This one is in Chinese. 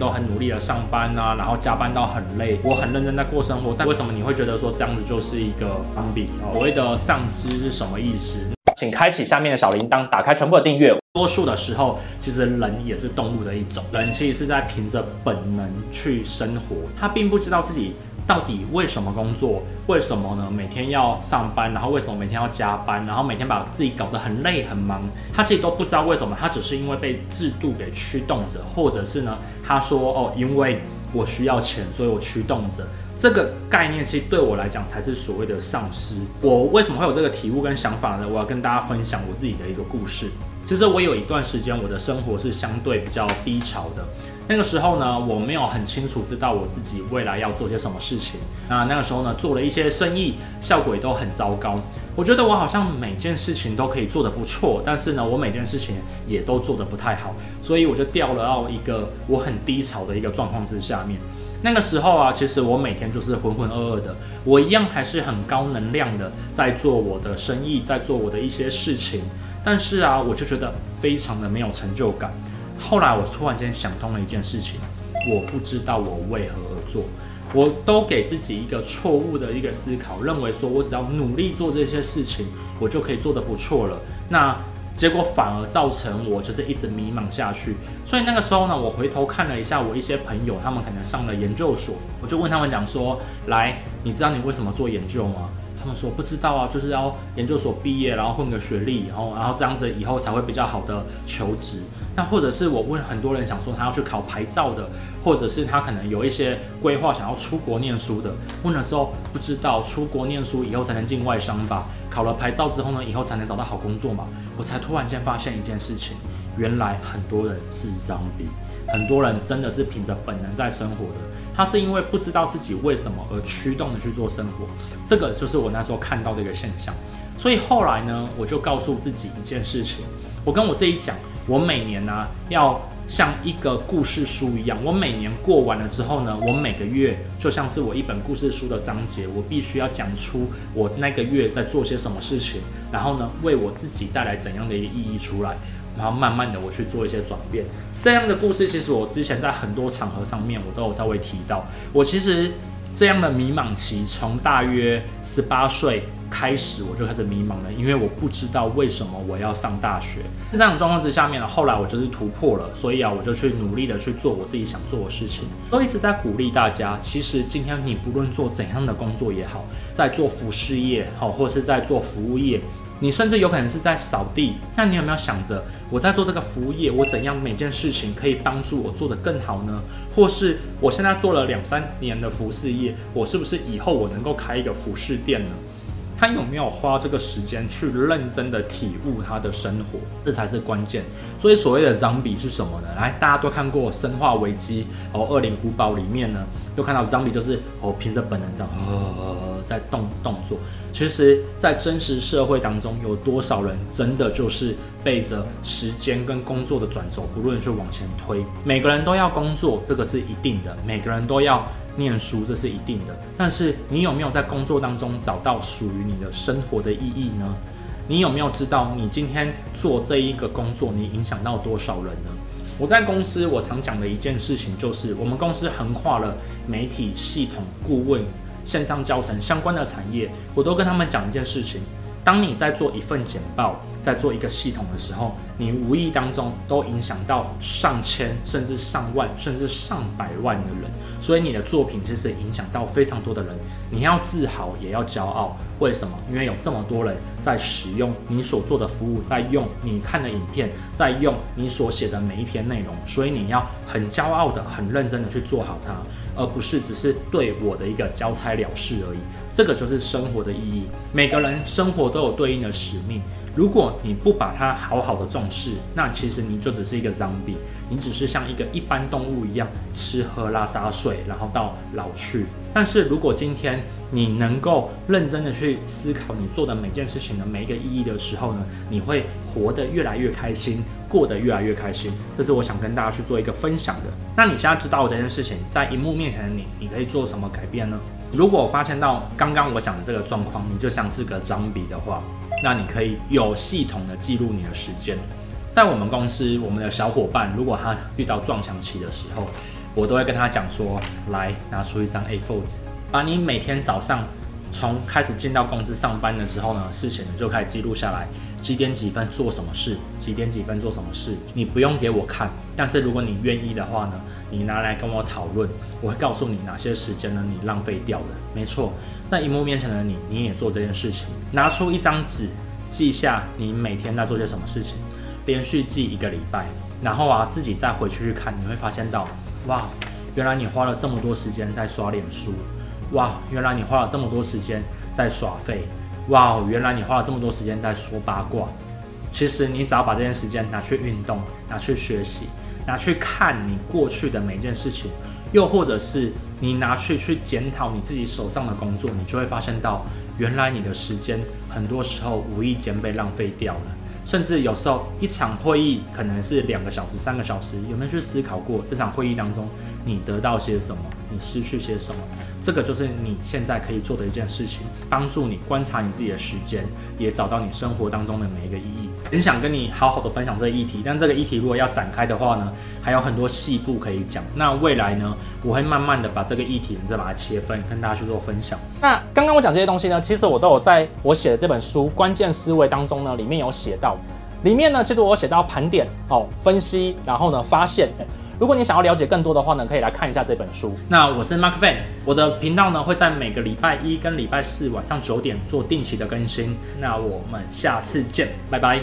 都很努力的上班啊，然后加班到很累，我很认真在过生活。但为什么你会觉得说这样子就是一个攀比？所谓的丧失是什么意思？请开启下面的小铃铛，打开全部的订阅。多数的时候，其实人也是动物的一种，人其实是在凭着本能去生活，他并不知道自己。到底为什么工作？为什么呢？每天要上班，然后为什么每天要加班？然后每天把自己搞得很累很忙，他其实都不知道为什么，他只是因为被制度给驱动着，或者是呢，他说哦，因为我需要钱，所以我驱动着。这个概念其实对我来讲才是所谓的丧失。我为什么会有这个体悟跟想法呢？我要跟大家分享我自己的一个故事。其实我有一段时间，我的生活是相对比较低潮的。那个时候呢，我没有很清楚知道我自己未来要做些什么事情。那那个时候呢，做了一些生意，效果也都很糟糕。我觉得我好像每件事情都可以做得不错，但是呢，我每件事情也都做得不太好，所以我就掉了到一个我很低潮的一个状况之下面。那个时候啊，其实我每天就是浑浑噩噩的，我一样还是很高能量的在做我的生意，在做我的一些事情。但是啊，我就觉得非常的没有成就感。后来我突然间想通了一件事情，我不知道我为何而做，我都给自己一个错误的一个思考，认为说我只要努力做这些事情，我就可以做得不错了。那结果反而造成我就是一直迷茫下去。所以那个时候呢，我回头看了一下我一些朋友，他们可能上了研究所，我就问他们讲说：来，你知道你为什么做研究吗？他们说不知道啊，就是要研究所毕业，然后混个学历，然后然后这样子以后才会比较好的求职。那或者是我问很多人想说他要去考牌照的，或者是他可能有一些规划想要出国念书的，问的时候不知道出国念书以后才能进外商吧？考了牌照之后呢，以后才能找到好工作嘛？我才突然间发现一件事情，原来很多人是 zombie，很多人真的是凭着本能在生活的。他是因为不知道自己为什么而驱动的去做生活，这个就是我那时候看到的一个现象。所以后来呢，我就告诉自己一件事情，我跟我自己讲，我每年呢、要像一个故事书一样，我每年过完了之后呢，我每个月就像是我一本故事书的章节，我必须要讲出我那个月在做些什么事情，然后呢，为我自己带来怎样的一个意义出来。然后慢慢的我去做一些转变，这样的故事其实我之前在很多场合上面我都有稍微提到。我其实这样的迷茫期从大约十八岁开始我就开始迷茫了，因为我不知道为什么我要上大学。在这样的状况之下面呢，后来我就是突破了，所以啊我就去努力的去做我自己想做的事情。都一直在鼓励大家，其实今天你不论做怎样的工作也好，在做服饰业好，或是在做服务业。你甚至有可能是在扫地，那你有没有想着我在做这个服务业，我怎样每件事情可以帮助我做得更好呢？或是我现在做了两三年的服饰业，我是不是以后我能够开一个服饰店呢？他有没有花这个时间去认真的体悟他的生活？这才是关键。所以所谓的 zombie 是什么呢？来，大家都看过《生化危机》哦，《恶灵古堡》里面呢，都看到 zombie 就是哦，凭着本能这样在动动作。其实，在真实社会当中，有多少人真的就是背着时间跟工作的转轴，不论去往前推？每个人都要工作，这个是一定的；每个人都要。念书这是一定的，但是你有没有在工作当中找到属于你的生活的意义呢？你有没有知道你今天做这一个工作，你影响到多少人呢？我在公司，我常讲的一件事情就是，我们公司横跨了媒体、系统、顾问、线上教程相关的产业，我都跟他们讲一件事情。当你在做一份简报，在做一个系统的时候，你无意当中都影响到上千，甚至上万，甚至上百万的人。所以你的作品其实影响到非常多的人。你要自豪，也要骄傲。为什么？因为有这么多人在使用你所做的服务，在用你看的影片，在用你所写的每一篇内容。所以你要很骄傲的、很认真的去做好它。而不是只是对我的一个交差了事而已，这个就是生活的意义。每个人生活都有对应的使命，如果你不把它好好的重视，那其实你就只是一个 zombie，你只是像一个一般动物一样吃喝拉撒睡，然后到老去。但是如果今天你能够认真的去思考你做的每件事情的每一个意义的时候呢，你会活得越来越开心，过得越来越开心。这是我想跟大家去做一个分享的。那你现在知道这件事情，在荧幕面前的你，你可以做什么改变呢？如果发现到刚刚我讲的这个状况，你就像是个脏笔的话，那你可以有系统的记录你的时间。在我们公司，我们的小伙伴如果他遇到撞墙期的时候，我都会跟他讲说，来拿出一张 A4 纸，把你每天早上从开始进到公司上班的时候呢，事情就开始记录下来，几点几分做什么事，几点几分做什么事，你不用给我看，但是如果你愿意的话呢，你拿来跟我讨论，我会告诉你哪些时间呢你浪费掉了。没错，在荧幕面前的你，你也做这件事情，拿出一张纸，记下你每天在做些什么事情，连续记一个礼拜，然后啊自己再回去去看，你会发现到。哇，原来你花了这么多时间在刷脸书，哇，原来你花了这么多时间在耍废，哇，原来你花了这么多时间在说八卦。其实你只要把这件时间拿去运动，拿去学习，拿去看你过去的每一件事情，又或者是你拿去去检讨你自己手上的工作，你就会发现到，原来你的时间很多时候无意间被浪费掉了。甚至有时候一场会议可能是两个小时、三个小时，有没有去思考过这场会议当中你得到些什么，你失去些什么？这个就是你现在可以做的一件事情，帮助你观察你自己的时间，也找到你生活当中的每一个意义。很想跟你好好的分享这个议题，但这个议题如果要展开的话呢，还有很多细部可以讲。那未来呢，我会慢慢的把这个议题再把它切分，跟大家去做分享。那刚刚我讲这些东西呢，其实我都有在我写的这本书《关键思维》当中呢，里面有写到。里面呢，其实我写到盘点哦，分析，然后呢，发现。如果你想要了解更多的话呢，可以来看一下这本书。那我是 Mark Fan，我的频道呢会在每个礼拜一跟礼拜四晚上九点做定期的更新。那我们下次见，拜拜。